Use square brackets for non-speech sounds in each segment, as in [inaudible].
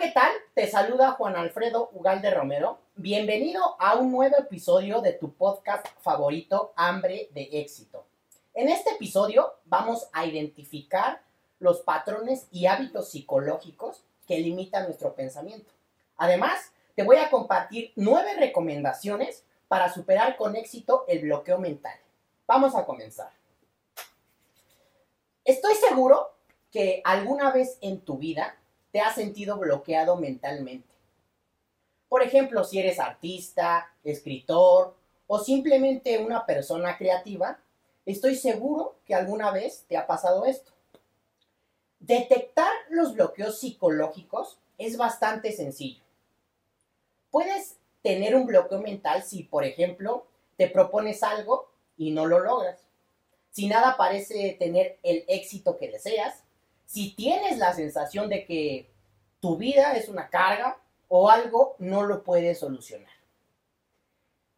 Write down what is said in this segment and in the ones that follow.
¿qué tal? Te saluda Juan Alfredo Ugalde Romero. Bienvenido a un nuevo episodio de tu podcast favorito, Hambre de Éxito. En este episodio vamos a identificar los patrones y hábitos psicológicos que limitan nuestro pensamiento. Además, te voy a compartir nueve recomendaciones para superar con éxito el bloqueo mental. Vamos a comenzar. Estoy seguro que alguna vez en tu vida te has sentido bloqueado mentalmente. Por ejemplo, si eres artista, escritor o simplemente una persona creativa, estoy seguro que alguna vez te ha pasado esto. Detectar los bloqueos psicológicos es bastante sencillo. Puedes tener un bloqueo mental si, por ejemplo, te propones algo y no lo logras. Si nada parece tener el éxito que deseas, si tienes la sensación de que tu vida es una carga o algo no lo puedes solucionar.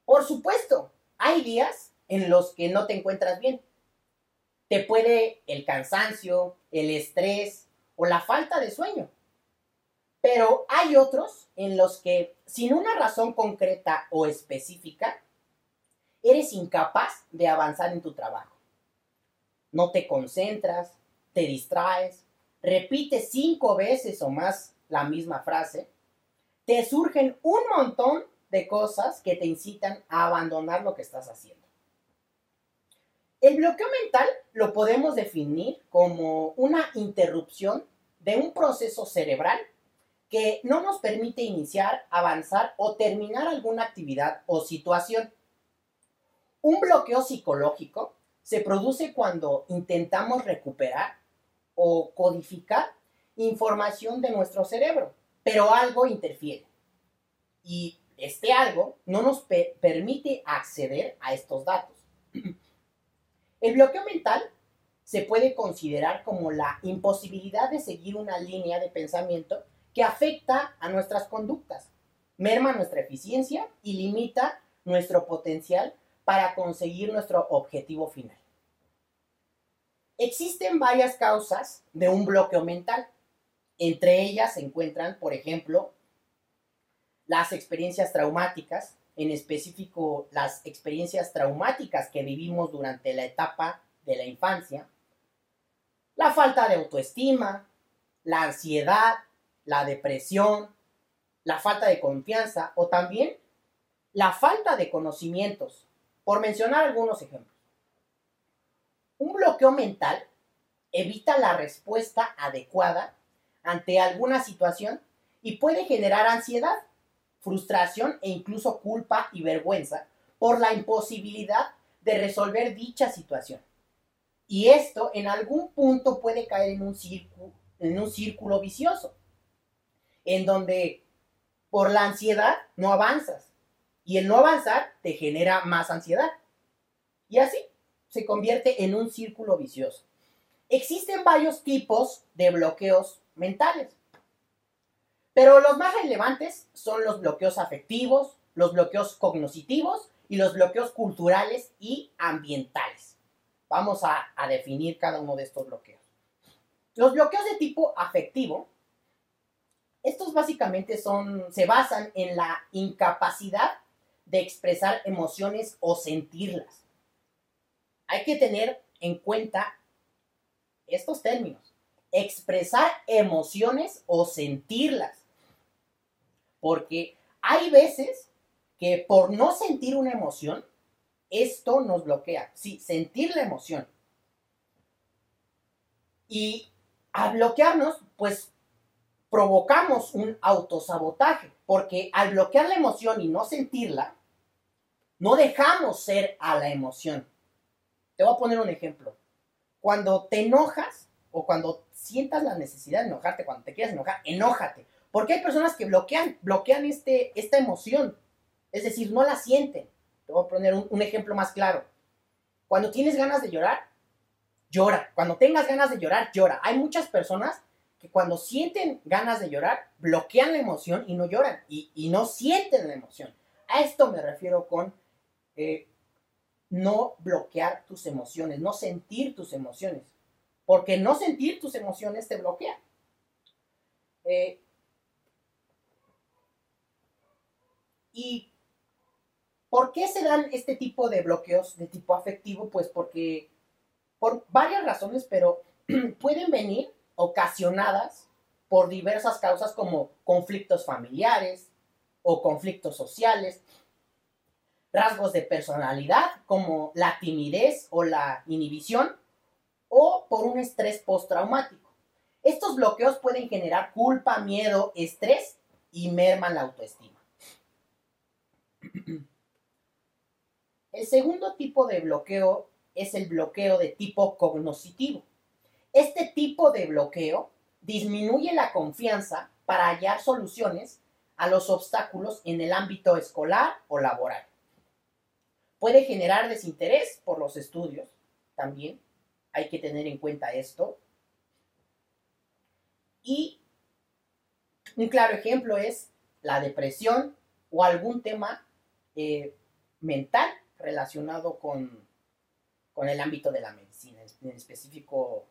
Por supuesto, hay días en los que no te encuentras bien. Te puede el cansancio, el estrés o la falta de sueño. Pero hay otros en los que, sin una razón concreta o específica, eres incapaz de avanzar en tu trabajo. No te concentras, te distraes, repites cinco veces o más la misma frase, te surgen un montón de cosas que te incitan a abandonar lo que estás haciendo. El bloqueo mental lo podemos definir como una interrupción de un proceso cerebral que no nos permite iniciar, avanzar o terminar alguna actividad o situación. Un bloqueo psicológico se produce cuando intentamos recuperar o codificar información de nuestro cerebro, pero algo interfiere. Y este algo no nos permite acceder a estos datos. [clears throat] El bloqueo mental se puede considerar como la imposibilidad de seguir una línea de pensamiento que afecta a nuestras conductas, merma nuestra eficiencia y limita nuestro potencial para conseguir nuestro objetivo final. Existen varias causas de un bloqueo mental. Entre ellas se encuentran, por ejemplo, las experiencias traumáticas, en específico las experiencias traumáticas que vivimos durante la etapa de la infancia, la falta de autoestima, la ansiedad, la depresión, la falta de confianza o también la falta de conocimientos, por mencionar algunos ejemplos. Un bloqueo mental evita la respuesta adecuada ante alguna situación y puede generar ansiedad, frustración e incluso culpa y vergüenza por la imposibilidad de resolver dicha situación. Y esto en algún punto puede caer en un círculo, vicioso, en donde por la ansiedad no avanzas y el no avanzar te genera más ansiedad. Y así se convierte en un círculo vicioso. Existen varios tipos de bloqueos mentales, pero los más relevantes son los bloqueos afectivos, los bloqueos cognitivos y los bloqueos culturales y ambientales. Vamos a, definir cada uno de estos bloqueos. Los bloqueos de tipo afectivo, estos básicamente son, se basan en la incapacidad de expresar emociones o sentirlas hay que tener en cuenta estos términos. Expresar emociones o sentirlas. Porque hay veces que por no sentir una emoción, esto nos bloquea. Sí, sentir la emoción. Y al bloquearnos, pues provocamos un autosabotaje, porque al bloquear la emoción y no sentirla, no dejamos ser a la emoción. Te voy a poner un ejemplo. Cuando te enojas o cuando sientas la necesidad de enojarte, cuando te quieras enojar, enójate. Porque hay personas que bloquean, bloquean este, esta emoción. Es decir, no la sienten. Te voy a poner un, ejemplo más claro. Cuando tienes ganas de llorar, llora. Cuando tengas ganas de llorar, llora. Hay muchas personas que cuando sienten ganas de llorar, bloquean la emoción y no lloran. Y, y no sienten la emoción. A esto me refiero con eh, no bloquear tus emociones, no sentir tus emociones, porque no sentir tus emociones te bloquea. Eh, ¿Y por qué se dan este tipo de bloqueos de tipo afectivo? Pues porque por varias razones, pero [clears throat] pueden venir ocasionadas por diversas causas como conflictos familiares o conflictos sociales, rasgos de personalidad como la timidez o la inhibición o por un estrés postraumático. Estos bloqueos pueden generar culpa, miedo, estrés y merman la autoestima. [clears throat] El segundo tipo de bloqueo es el bloqueo de tipo cognoscitivo. Este tipo de bloqueo disminuye la confianza para hallar soluciones a los obstáculos en el ámbito escolar o laboral. Puede generar desinterés por los estudios también. Hay que tener en cuenta esto. Y un claro ejemplo es la depresión o algún tema eh, mental relacionado con, con, el ámbito de la medicina, en específico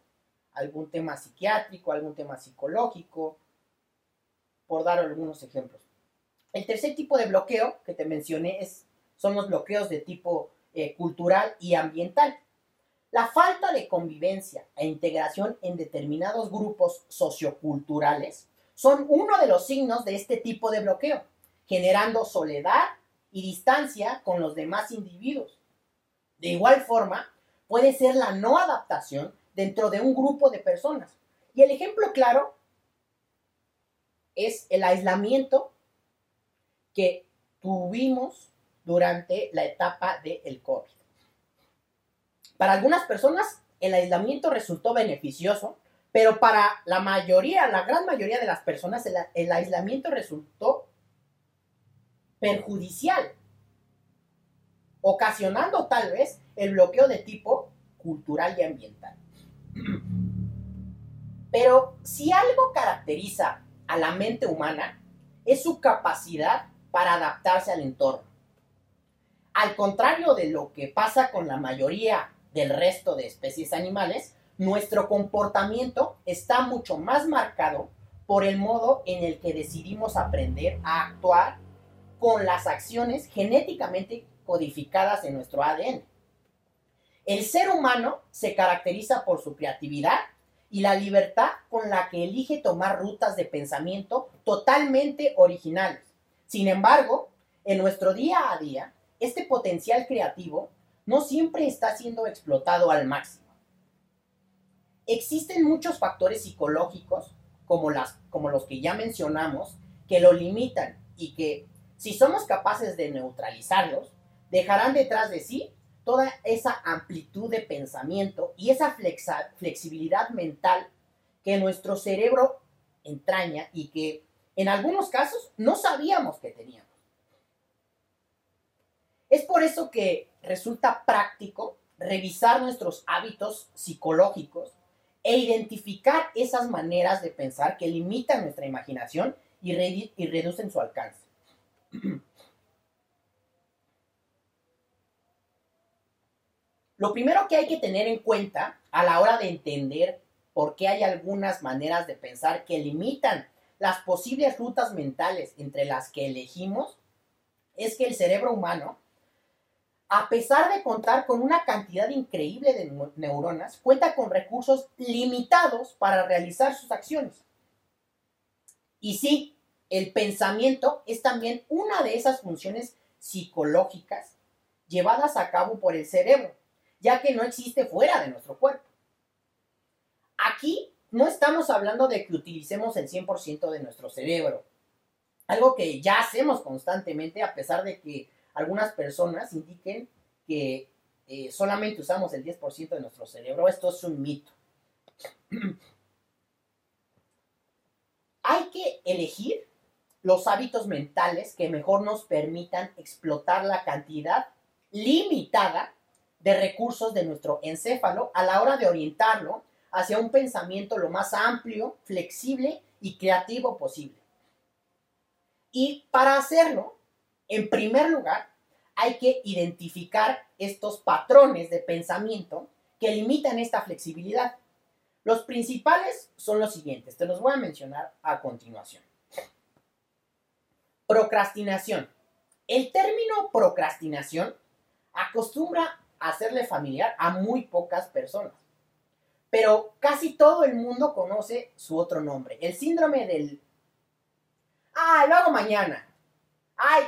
algún tema psiquiátrico, algún tema psicológico, por dar algunos ejemplos. El tercer tipo de bloqueo que te mencioné es, son los bloqueos de tipo eh, cultural y ambiental. La falta de convivencia e integración en determinados grupos socioculturales son uno de los signos de este tipo de bloqueo, generando soledad y distancia con los demás individuos. De igual forma, puede ser la no adaptación dentro de un grupo de personas. Y el ejemplo claro es el aislamiento que tuvimos durante la etapa del COVID. Para algunas personas el aislamiento resultó beneficioso, pero para la mayoría, la gran mayoría de las personas, el, el aislamiento resultó perjudicial, ocasionando tal vez el bloqueo de tipo cultural y ambiental. Pero si algo caracteriza a la mente humana, es su capacidad para adaptarse al entorno. Al contrario de lo que pasa con la mayoría del resto de especies animales, nuestro comportamiento está mucho más marcado por el modo en el que decidimos aprender a actuar con las acciones genéticamente codificadas en nuestro ADN. El ser humano se caracteriza por su creatividad y la libertad con la que elige tomar rutas de pensamiento totalmente originales. Sin embargo, en nuestro día a día, este potencial creativo no siempre está siendo explotado al máximo. Existen muchos factores psicológicos, como, los que ya mencionamos, que lo limitan y que, si somos capaces de neutralizarlos, dejarán detrás de sí toda esa amplitud de pensamiento y esa flexibilidad mental que nuestro cerebro entraña y que en algunos casos no sabíamos que teníamos. Es por eso que resulta práctico revisar nuestros hábitos psicológicos e identificar esas maneras de pensar que limitan nuestra imaginación y, reducen su alcance. [clears throat] Lo primero que hay que tener en cuenta a la hora de entender por qué hay algunas maneras de pensar que limitan las posibles rutas mentales entre las que elegimos es que el cerebro humano, a pesar de contar con una cantidad increíble de neuronas, cuenta con recursos limitados para realizar sus acciones. Y sí, el pensamiento es también una de esas funciones psicológicas llevadas a cabo por el cerebro ya que no existe fuera de nuestro cuerpo. Aquí no estamos hablando de que utilicemos el 100% de nuestro cerebro, algo que ya hacemos constantemente a pesar de que algunas personas indiquen que eh, solamente usamos el 10% de nuestro cerebro. Esto es un mito. [clears throat] Hay que elegir los hábitos mentales que mejor nos permitan explotar la cantidad limitada de recursos de nuestro encéfalo a la hora de orientarlo hacia un pensamiento lo más amplio, flexible y creativo posible. Y para hacerlo, en primer lugar, hay que identificar estos patrones de pensamiento que limitan esta flexibilidad. Los principales son los siguientes, te los voy a mencionar a continuación. Procrastinación. El término procrastinación acostumbra a hacerle familiar a muy pocas personas, pero casi todo el mundo conoce su otro nombre, el síndrome del... ¡Ay, lo hago mañana! ¡Ay,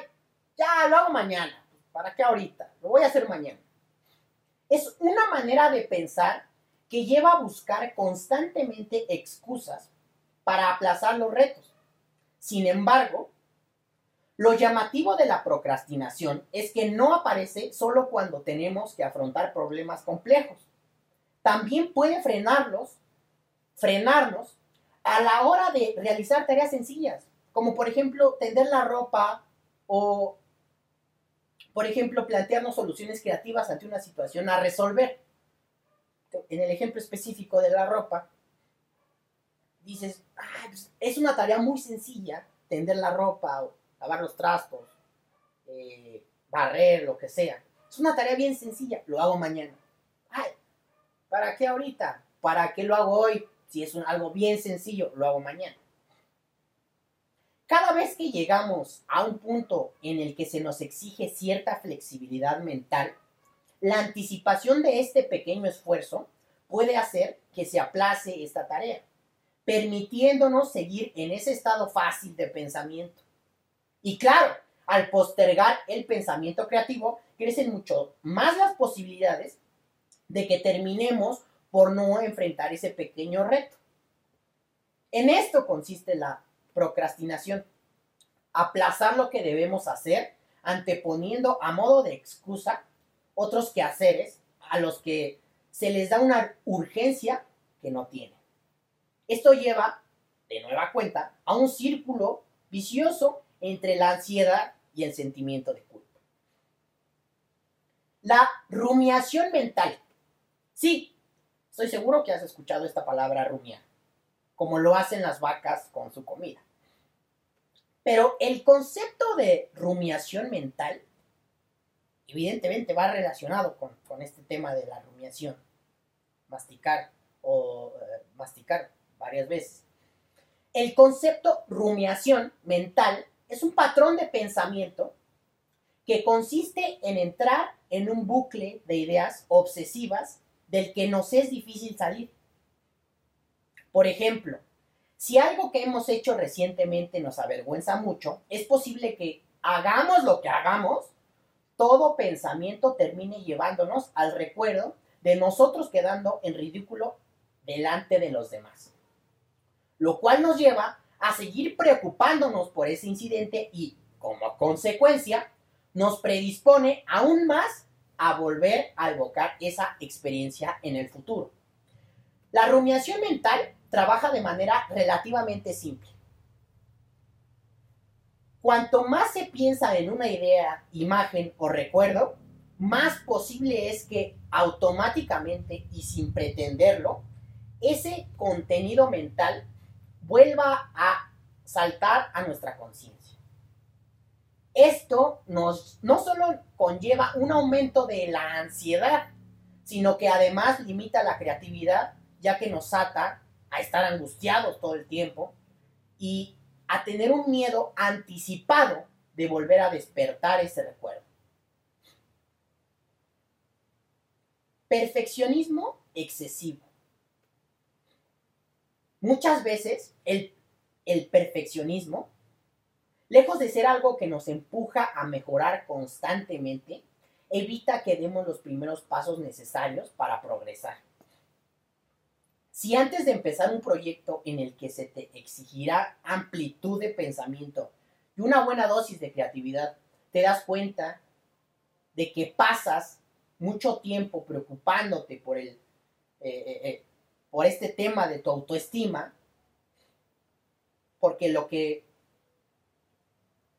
ya lo hago mañana! ¿Para qué ahorita? Lo voy a hacer mañana. Es una manera de pensar que lleva a buscar constantemente excusas para aplazar los retos. Sin embargo, lo llamativo de la procrastinación es que no aparece solo cuando tenemos que afrontar problemas complejos. También puede frenarlos, frenarnos a la hora de realizar tareas sencillas, como por ejemplo tender la ropa o, por ejemplo, plantearnos soluciones creativas ante una situación a resolver. En el ejemplo específico de la ropa, dices, pues, es una tarea muy sencilla, tender la ropa o lavar los trastos, eh, barrer, lo que sea. Es una tarea bien sencilla, lo hago mañana. Ay, ¿para qué ahorita? ¿Para qué lo hago hoy? Si es algo bien sencillo, lo hago mañana. Cada vez que llegamos a un punto en el que se nos exige cierta flexibilidad mental, la anticipación de este pequeño esfuerzo puede hacer que se aplace esta tarea, permitiéndonos seguir en ese estado fácil de pensamiento. Y claro, al postergar el pensamiento creativo, crecen mucho más las posibilidades de que terminemos por no enfrentar ese pequeño reto. En esto consiste la procrastinación. Aplazar lo que debemos hacer, anteponiendo a modo de excusa otros quehaceres a los que se les da una urgencia que no tienen. Esto lleva, de nueva cuenta, a un círculo vicioso entre la ansiedad y el sentimiento de culpa. La rumiación mental. Sí, estoy seguro que has escuchado esta palabra rumiar, como lo hacen las vacas con su comida. Pero el concepto de rumiación mental, evidentemente va relacionado con, este tema de la rumiación, masticar o eh, masticar varias veces. El concepto rumiación mental es un patrón de pensamiento que consiste en entrar en un bucle de ideas obsesivas del que nos es difícil salir. Por ejemplo, si algo que hemos hecho recientemente nos avergüenza mucho, es posible que hagamos lo que hagamos, todo pensamiento termine llevándonos al recuerdo de nosotros quedando en ridículo delante de los demás. Lo cual nos lleva a seguir preocupándonos por ese incidente y, como consecuencia, nos predispone aún más a volver a evocar esa experiencia en el futuro. La rumiación mental trabaja de manera relativamente simple. Cuanto más se piensa en una idea, imagen o recuerdo, más posible es que automáticamente y sin pretenderlo, ese contenido mental vuelva a saltar a nuestra conciencia. Esto nos no solo conlleva un aumento de la ansiedad, sino que además limita la creatividad, ya que nos ata a estar angustiados todo el tiempo y a tener un miedo anticipado de volver a despertar ese recuerdo. Perfeccionismo excesivo. Muchas veces el, perfeccionismo, lejos de ser algo que nos empuja a mejorar constantemente, evita que demos los primeros pasos necesarios para progresar. Si antes de empezar un proyecto en el que se te exigirá amplitud de pensamiento y una buena dosis de creatividad, te das cuenta de que pasas mucho tiempo preocupándote por el, eh, eh, eh, por este tema de tu autoestima, porque lo que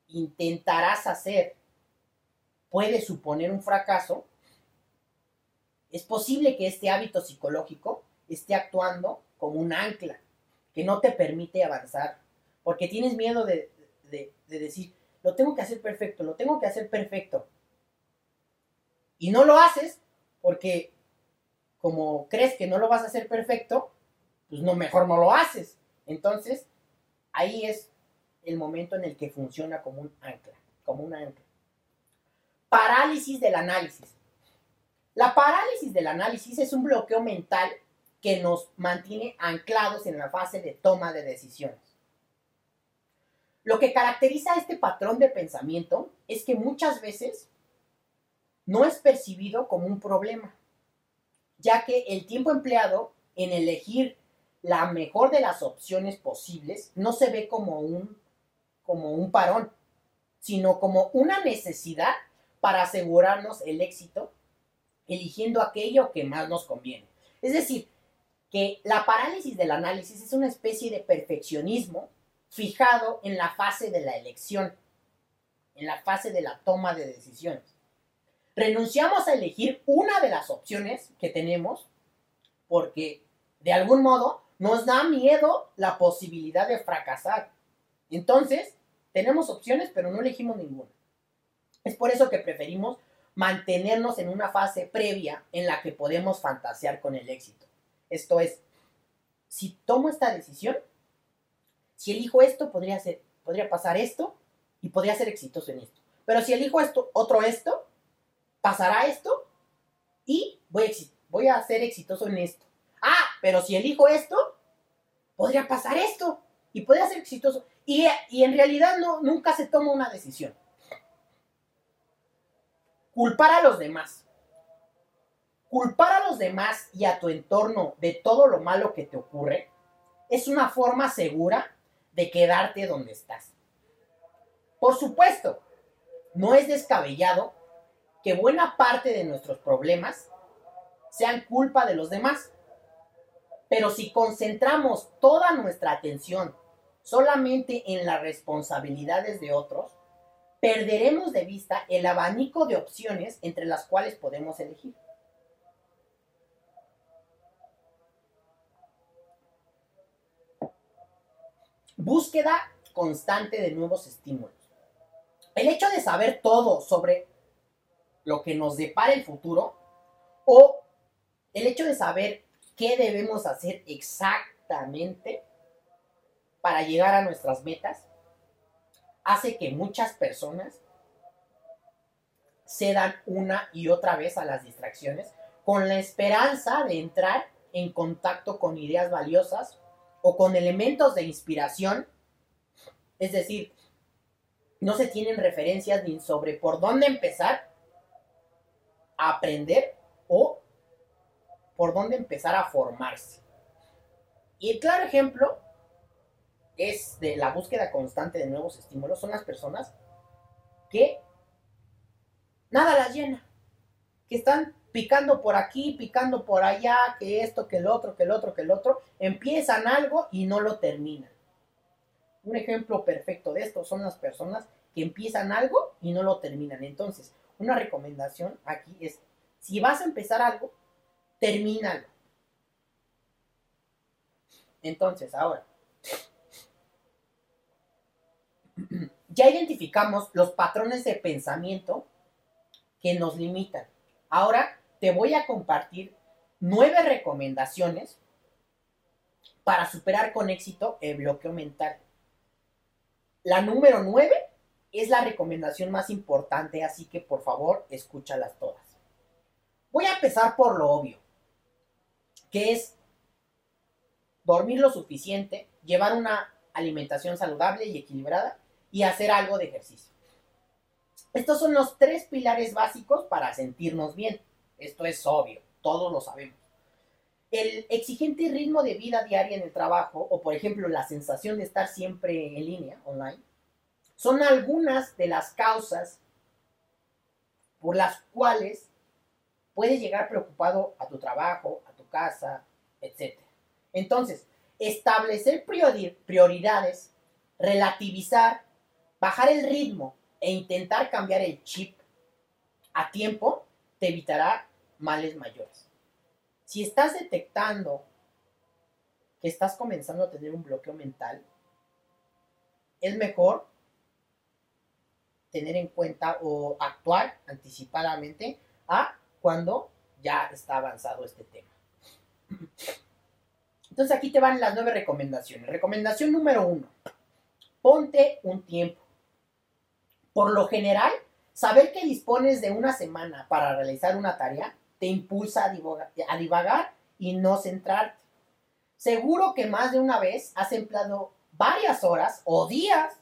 intentarás hacer puede suponer un fracaso, es posible que este hábito psicológico esté actuando como un ancla que no te permite avanzar, porque tienes miedo de, de, decir, lo tengo que hacer perfecto, lo tengo que hacer perfecto. Y no lo haces porque como crees que no lo vas a hacer perfecto, pues no, mejor no lo haces. Entonces, ahí es el momento en el que funciona como un ancla, como un ancla. parálisis del análisis. La parálisis del análisis es un bloqueo mental que nos mantiene anclados en la fase de toma de decisiones. Lo que caracteriza este patrón de pensamiento es que muchas veces no es percibido como un problema, ya que el tiempo empleado en elegir la mejor de las opciones posibles no se ve como un, como un parón, sino como una necesidad para asegurarnos el éxito eligiendo aquello que más nos conviene. Es decir, que la parálisis del análisis es una especie de perfeccionismo fijado en la fase de la elección, en la fase de la toma de decisiones. Renunciamos a elegir una de las opciones que tenemos porque de algún modo nos da miedo la posibilidad de fracasar. Entonces, tenemos opciones, pero no elegimos ninguna. Es por eso que preferimos mantenernos en una fase previa en la que podemos fantasear con el éxito. Esto es, si tomo esta decisión, si elijo esto, podría, ser, podría pasar esto y podría ser exitoso en esto. Pero si elijo esto, otro esto, pasará esto y voy a, voy a ser exitoso en esto. Ah, pero si elijo esto, podría pasar esto y podría ser exitoso. Y, y en realidad no, nunca se toma una decisión. Culpar a los demás. Culpar a los demás y a tu entorno de todo lo malo que te ocurre es una forma segura de quedarte donde estás. Por supuesto, no es descabellado que buena parte de nuestros problemas sean culpa de los demás. Pero si concentramos toda nuestra atención solamente en las responsabilidades de otros, perderemos de vista el abanico de opciones entre las cuales podemos elegir. Búsqueda constante de nuevos estímulos. El hecho de saber todo sobre lo que nos depara el futuro o el hecho de saber qué debemos hacer exactamente para llegar a nuestras metas hace que muchas personas cedan una y otra vez a las distracciones con la esperanza de entrar en contacto con ideas valiosas o con elementos de inspiración. Es decir, no se tienen referencias ni sobre por dónde empezar a aprender o por dónde empezar a formarse. Y el claro ejemplo es de la búsqueda constante de nuevos estímulos son las personas que nada las llena, que están picando por aquí, picando por allá, que esto, que el otro, que el otro, que el otro, empiezan algo y no lo terminan. Un ejemplo perfecto de esto son las personas que empiezan algo y no lo terminan. Entonces, una recomendación aquí es, si vas a empezar algo, termínalo. Entonces, ahora, [clears throat] ya identificamos los patrones de pensamiento que nos limitan. Ahora te voy a compartir nueve recomendaciones para superar con éxito el bloqueo mental. La número nueve es la recomendación más importante, así que por favor escúchalas todas. Voy a empezar por lo obvio, que es dormir lo suficiente, llevar una alimentación saludable y equilibrada y hacer algo de ejercicio. Estos son los tres pilares básicos para sentirnos bien. Esto es obvio, todos lo sabemos. El exigente ritmo de vida diaria en el trabajo, o por ejemplo la sensación de estar siempre en línea, online, son algunas de las causas por las cuales puedes llegar preocupado a tu trabajo, a tu casa, etc. Entonces, establecer prioridades, relativizar Bajar el ritmo e intentar cambiar el chip a tiempo te evitará males mayores. Si estás detectando que estás comenzando a tener un bloqueo mental, es mejor tener en cuenta o actuar anticipadamente a cuando ya está avanzado este tema. Entonces aquí te van las nueve recomendaciones. Recomendación número uno, ponte un tiempo. Por lo general, Saber que dispones de una semana para realizar una tarea te impulsa a divagar, y no centrarte. Seguro que más de una vez has empleado varias horas o días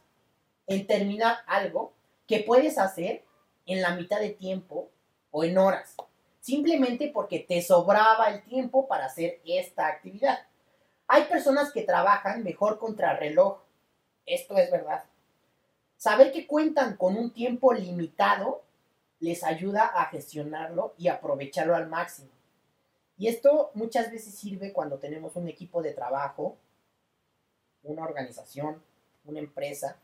en terminar algo que puedes hacer en la mitad de tiempo o en horas, simplemente porque te sobraba el tiempo para hacer esta actividad. Hay personas que trabajan mejor contra reloj. Esto es verdad. Saber que cuentan con un tiempo limitado les ayuda a gestionarlo y aprovecharlo al máximo. Y esto muchas veces sirve cuando tenemos un equipo de trabajo, una organización, una empresa.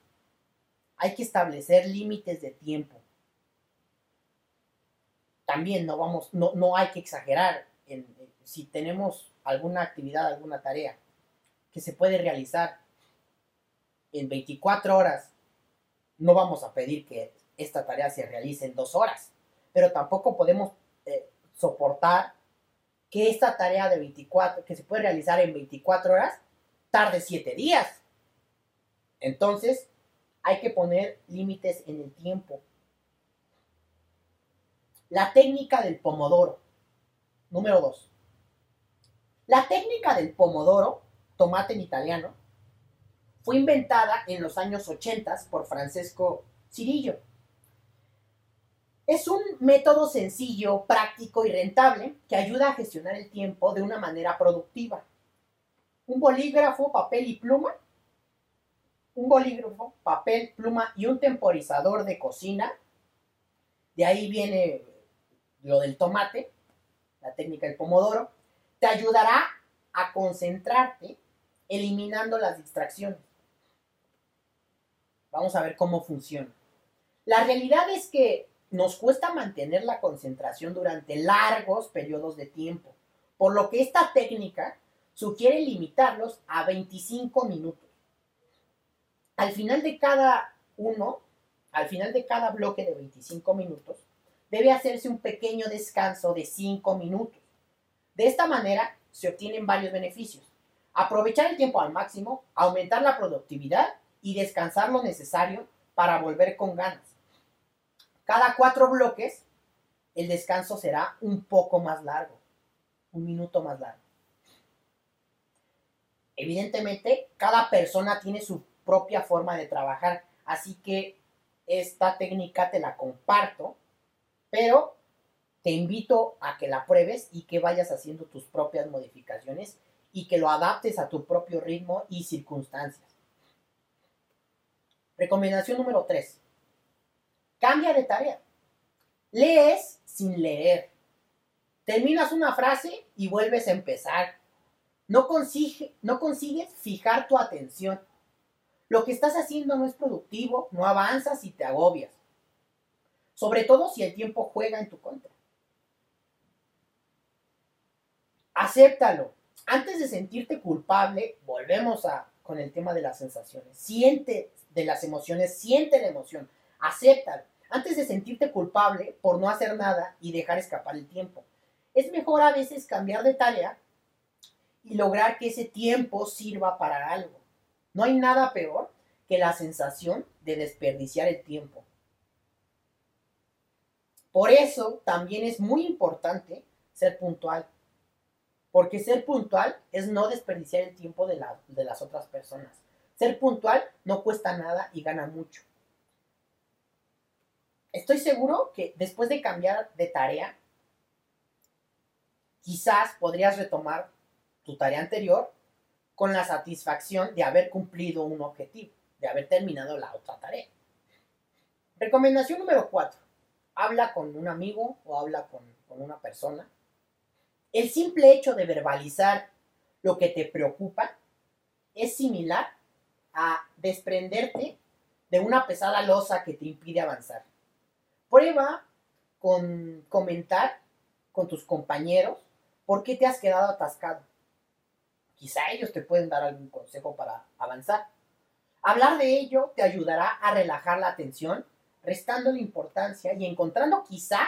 Hay que establecer límites de tiempo. También no vamos, no, no hay que exagerar. Si tenemos alguna actividad, alguna tarea que se puede realizar en 24 horas no vamos a pedir que esta tarea se realice en dos horas, pero tampoco podemos eh, soportar que esta tarea de 24, que se puede realizar en 24 horas, tarde 7 días. Entonces, hay que poner límites en el tiempo. La técnica del pomodoro. Número 2. La técnica del pomodoro, tomate en italiano, fue inventada en los años 80 por Francesco Cirillo. Es un método sencillo, práctico y rentable que ayuda a gestionar el tiempo de una manera productiva. Un bolígrafo, papel y pluma. Un bolígrafo, papel, pluma y un temporizador de cocina. De ahí viene lo del tomate, la técnica del pomodoro. Te ayudará a concentrarte eliminando las distracciones. Vamos a ver cómo funciona. La realidad es que nos cuesta mantener la concentración durante largos periodos de tiempo, por lo que esta técnica sugiere limitarlos a 25 minutos. Al final de cada uno, al final de cada bloque de 25 minutos, debe hacerse un pequeño descanso de 5 minutos. De esta manera se obtienen varios beneficios. Aprovechar el tiempo al máximo, aumentar la productividad y descansar lo necesario para volver con ganas. Cada cuatro bloques, el descanso será un poco más largo, un minuto más largo. Evidentemente, cada persona tiene su propia forma de trabajar, así que esta técnica te la comparto, pero te invito a que la pruebes y que vayas haciendo tus propias modificaciones y que lo adaptes a tu propio ritmo y circunstancias. Recomendación número 3. Cambia de tarea. Lees sin leer. Terminas una frase y vuelves a empezar. No, no consigues fijar tu atención. Lo que estás haciendo no es productivo, no avanzas y te agobias. Sobre todo si el tiempo juega en tu contra. Acéptalo. Antes de sentirte culpable, volvemos a, con el tema de las sensaciones. Siente de las emociones, siente la emoción, acéptalo, antes de sentirte culpable por no hacer nada y dejar escapar el tiempo. Es mejor a veces cambiar de tarea y lograr que ese tiempo sirva para algo. No hay nada peor que la sensación de desperdiciar el tiempo. Por eso también es muy importante ser puntual. Porque ser puntual es no desperdiciar el tiempo de, de las otras personas. Ser puntual no cuesta nada y gana mucho. Estoy seguro que después de cambiar de tarea, quizás podrías retomar tu tarea anterior con la satisfacción de haber cumplido un objetivo, de haber terminado la otra tarea. Recomendación número 4. Habla con un amigo o habla con, con una persona. El simple hecho de verbalizar lo que te preocupa es similar a desprenderte de una pesada losa que te impide avanzar. Prueba con comentar con tus compañeros por qué te has quedado atascado. Quizá ellos te pueden dar algún consejo para avanzar. Hablar de ello te ayudará a relajar la atención, restando la importancia y encontrando quizá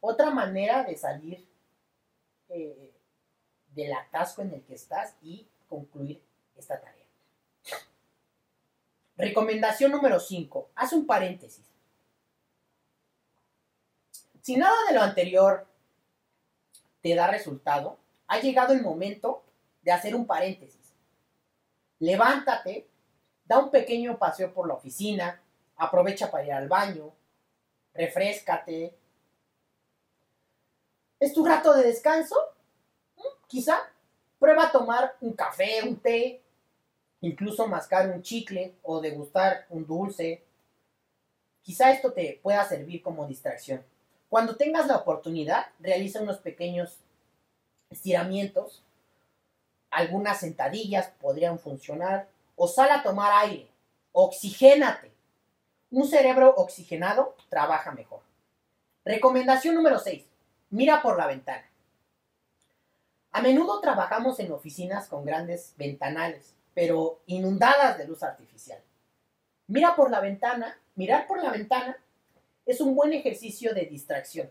otra manera de salir eh, del atasco en el que estás y concluir esta tarea. Recomendación número 5. Haz un paréntesis. Si nada de lo anterior te da resultado, ha llegado el momento de hacer un paréntesis. Levántate, da un pequeño paseo por la oficina, aprovecha para ir al baño, refrescate. ¿Es tu rato de descanso? ¿Mm? Quizá prueba a tomar un café, un té, incluso mascar un chicle o degustar un dulce. Quizá esto te pueda servir como distracción. Cuando tengas la oportunidad, realiza unos pequeños estiramientos. Algunas sentadillas podrían funcionar. O sal a tomar aire. Oxigénate. Un cerebro oxigenado trabaja mejor. Recomendación número 6. Mira por la ventana. A menudo trabajamos en oficinas con grandes ventanales, pero inundadas de luz artificial. Mira por la ventana. Mirar por la ventana es un buen ejercicio de distracción.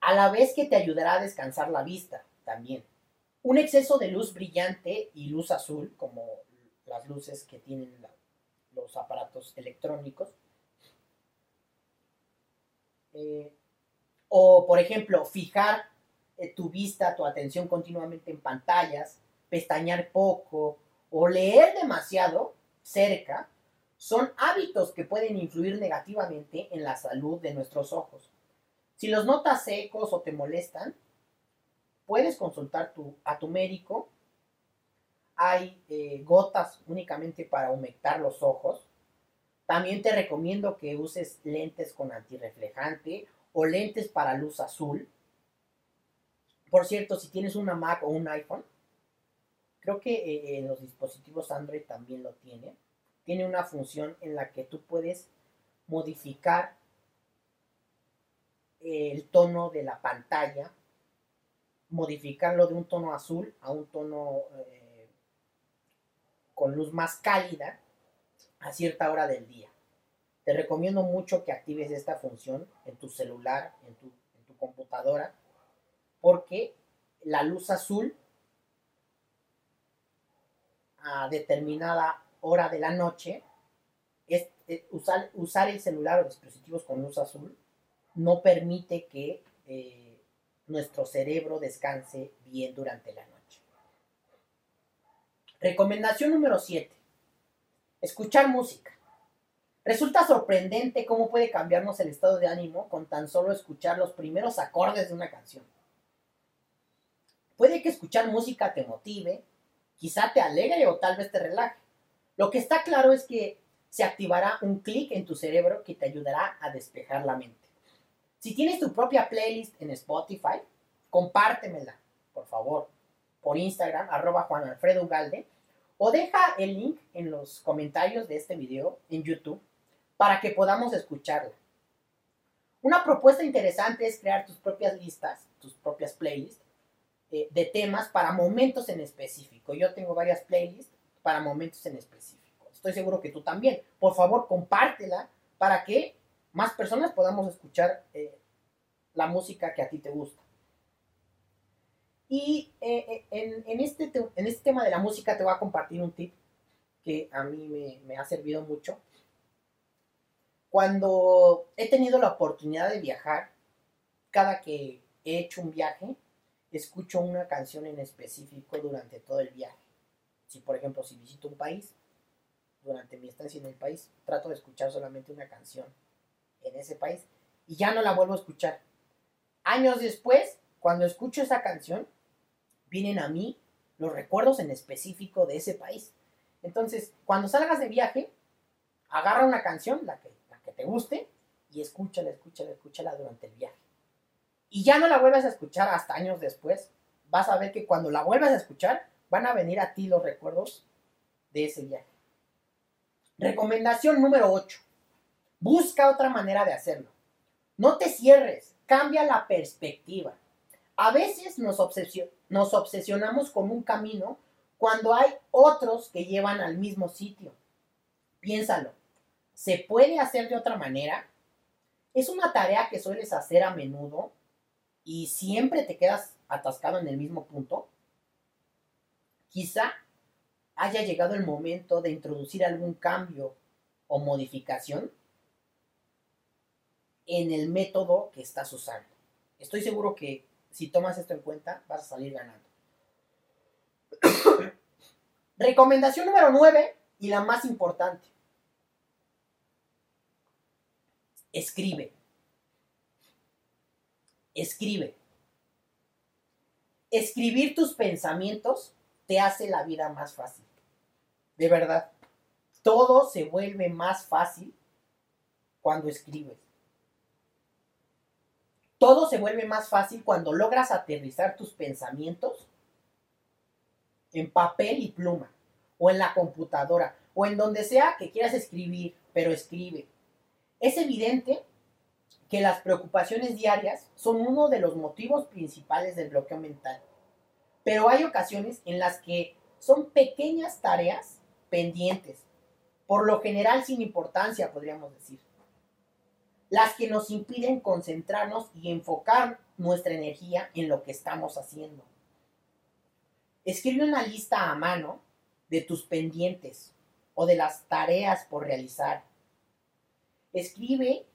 a la vez que te ayudará a descansar la vista también. Un exceso de luz brillante y luz azul, como las luces que tienen los aparatos electrónicos. Eh, o, por ejemplo, fijar eh, tu vista, tu atención continuamente en pantallas, pestañear poco o leer demasiado cerca, son hábitos que pueden influir negativamente en la salud de nuestros ojos. Si los notas secos o te molestan, puedes consultar a tu médico hay eh, gotas únicamente para humectar los ojos. También te recomiendo que uses lentes con antirreflejante o lentes para luz azul. Por cierto, si tienes una Mac o un iPhone, creo que eh, en los dispositivos Android también lo tiene. Tiene una función en la que tú puedes modificar el tono de la pantalla, modificarlo de un tono azul a un tono eh, con luz más cálida a cierta hora del día. Te recomiendo mucho que actives esta función en tu celular, en tu, computadora, porque la luz azul a determinada hora de la noche, usar, usar, el celular o dispositivos con luz azul no permite que eh, nuestro cerebro descanse bien durante la noche. Recomendación número 7. Escuchar música. Resulta sorprendente cómo puede cambiarnos el estado de ánimo con tan solo escuchar los primeros acordes de una canción. Puede que escuchar música te motive, quizá te alegre o tal vez te relaje. Lo que está claro es que se activará un clic en tu cerebro que te ayudará a despejar la mente. Si tienes tu propia playlist en Spotify, compártemela, por favor por Instagram, arroba Juan Alfredo Ugalde, o deja el link en los comentarios de este video en YouTube para que podamos escucharla. Una propuesta interesante es crear tus propias listas, tus propias playlists eh, de temas para momentos en específico. Yo tengo varias playlists para momentos en específico. Estoy seguro que tú también. Por favor, compártela para que más personas podamos escuchar eh, la música que a ti te gusta. Y eh, eh, en, este, en este tema de la música te voy a compartir un tip que a mí me, ha servido mucho. Cuando he tenido la oportunidad de viajar, cada que he hecho un viaje, escucho una canción en específico durante todo el viaje. Si, por ejemplo, si visito un país, durante mi estancia en el país, trato de escuchar solamente una canción en ese país y ya no la vuelvo a escuchar. Años después, cuando escucho esa canción, vienen a mí los recuerdos en específico de ese país. Entonces, cuando salgas de viaje, agarra una canción, la que, la que te guste, y escúchala, escúchala, escúchala durante el viaje. Y ya no la vuelvas a escuchar hasta años después. Vas a ver que cuando la vuelvas a escuchar, van a venir a ti los recuerdos de ese viaje. Recomendación número 8. Busca otra manera de hacerlo. No te cierres, cambia la perspectiva. A veces nos, obsesionamos con un camino cuando hay otros que llevan al mismo sitio. Piénsalo, ¿se puede hacer de otra manera? ¿Es una tarea que sueles hacer a menudo y siempre te quedas atascado en el mismo punto? Quizá haya llegado el momento de introducir algún cambio o modificación en el método que estás usando. Estoy seguro que si tomas esto en cuenta, vas a salir ganando. [coughs] Recomendación número 9 y la más importante. Escribe. Escribe. Escribir tus pensamientos te hace la vida más fácil. De verdad. Todo se vuelve más fácil cuando escribes. Todo se vuelve más fácil cuando logras aterrizar tus pensamientos en papel y pluma, o en la computadora, o en donde sea que quieras escribir, pero escribe. Es evidente que las preocupaciones diarias son uno de los motivos principales del bloqueo mental. Pero hay ocasiones en las que son pequeñas tareas pendientes, por lo general sin importancia, podríamos decir, las que nos impiden concentrarnos y enfocar nuestra energía en lo que estamos haciendo. Escribe una lista a mano de tus pendientes o de las tareas por realizar. Escribe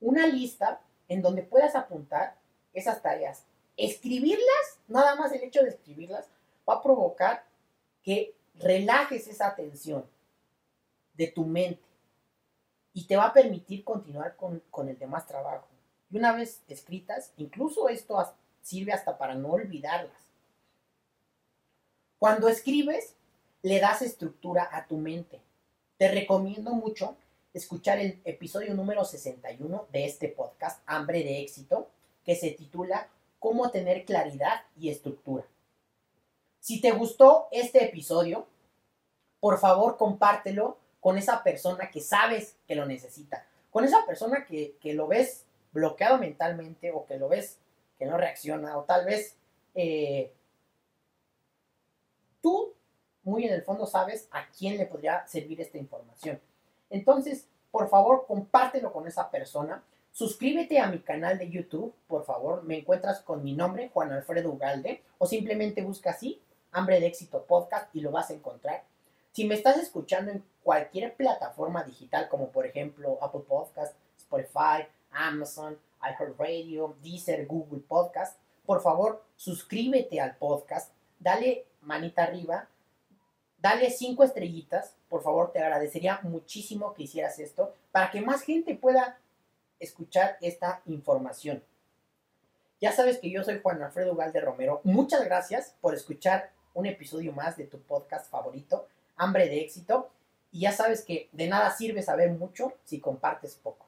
una lista en donde puedas apuntar esas tareas. Escribirlas, nada más el hecho de escribirlas, va a provocar que relajes esa tensión de tu mente y te va a permitir continuar con, el demás trabajo. Y una vez escritas, incluso esto sirve hasta para no olvidarlas. Cuando escribes, le das estructura a tu mente. Te recomiendo mucho escuchar el episodio número 61 de este podcast, Hambre de Éxito, que se titula Cómo tener claridad y estructura. Si te gustó este episodio, por favor compártelo con esa persona que sabes que lo necesita, con esa persona que, lo ves bloqueado mentalmente o que lo ves que no reacciona o tal vez eh, tú muy en el fondo sabes a quién le podría servir esta información. Entonces, por favor, compártelo con esa persona. Suscríbete a mi canal de YouTube, por favor. Me encuentras con mi nombre, Juan Alfredo Ugalde, o simplemente busca así, Hambre de Éxito Podcast, y lo vas a encontrar. Si me estás escuchando en cualquier plataforma digital, como por ejemplo Apple Podcast, Spotify, Amazon, iHeartRadio, Deezer, Google Podcast, por favor, suscríbete al podcast, dale manita arriba, dale cinco estrellitas, por favor, te agradecería muchísimo que hicieras esto para que más gente pueda escuchar esta información. Ya sabes que yo soy Juan Alfredo Galde Romero. Muchas gracias por escuchar un episodio más de tu podcast favorito, Hambre de Éxito. Y ya sabes que de nada sirve saber mucho si compartes poco.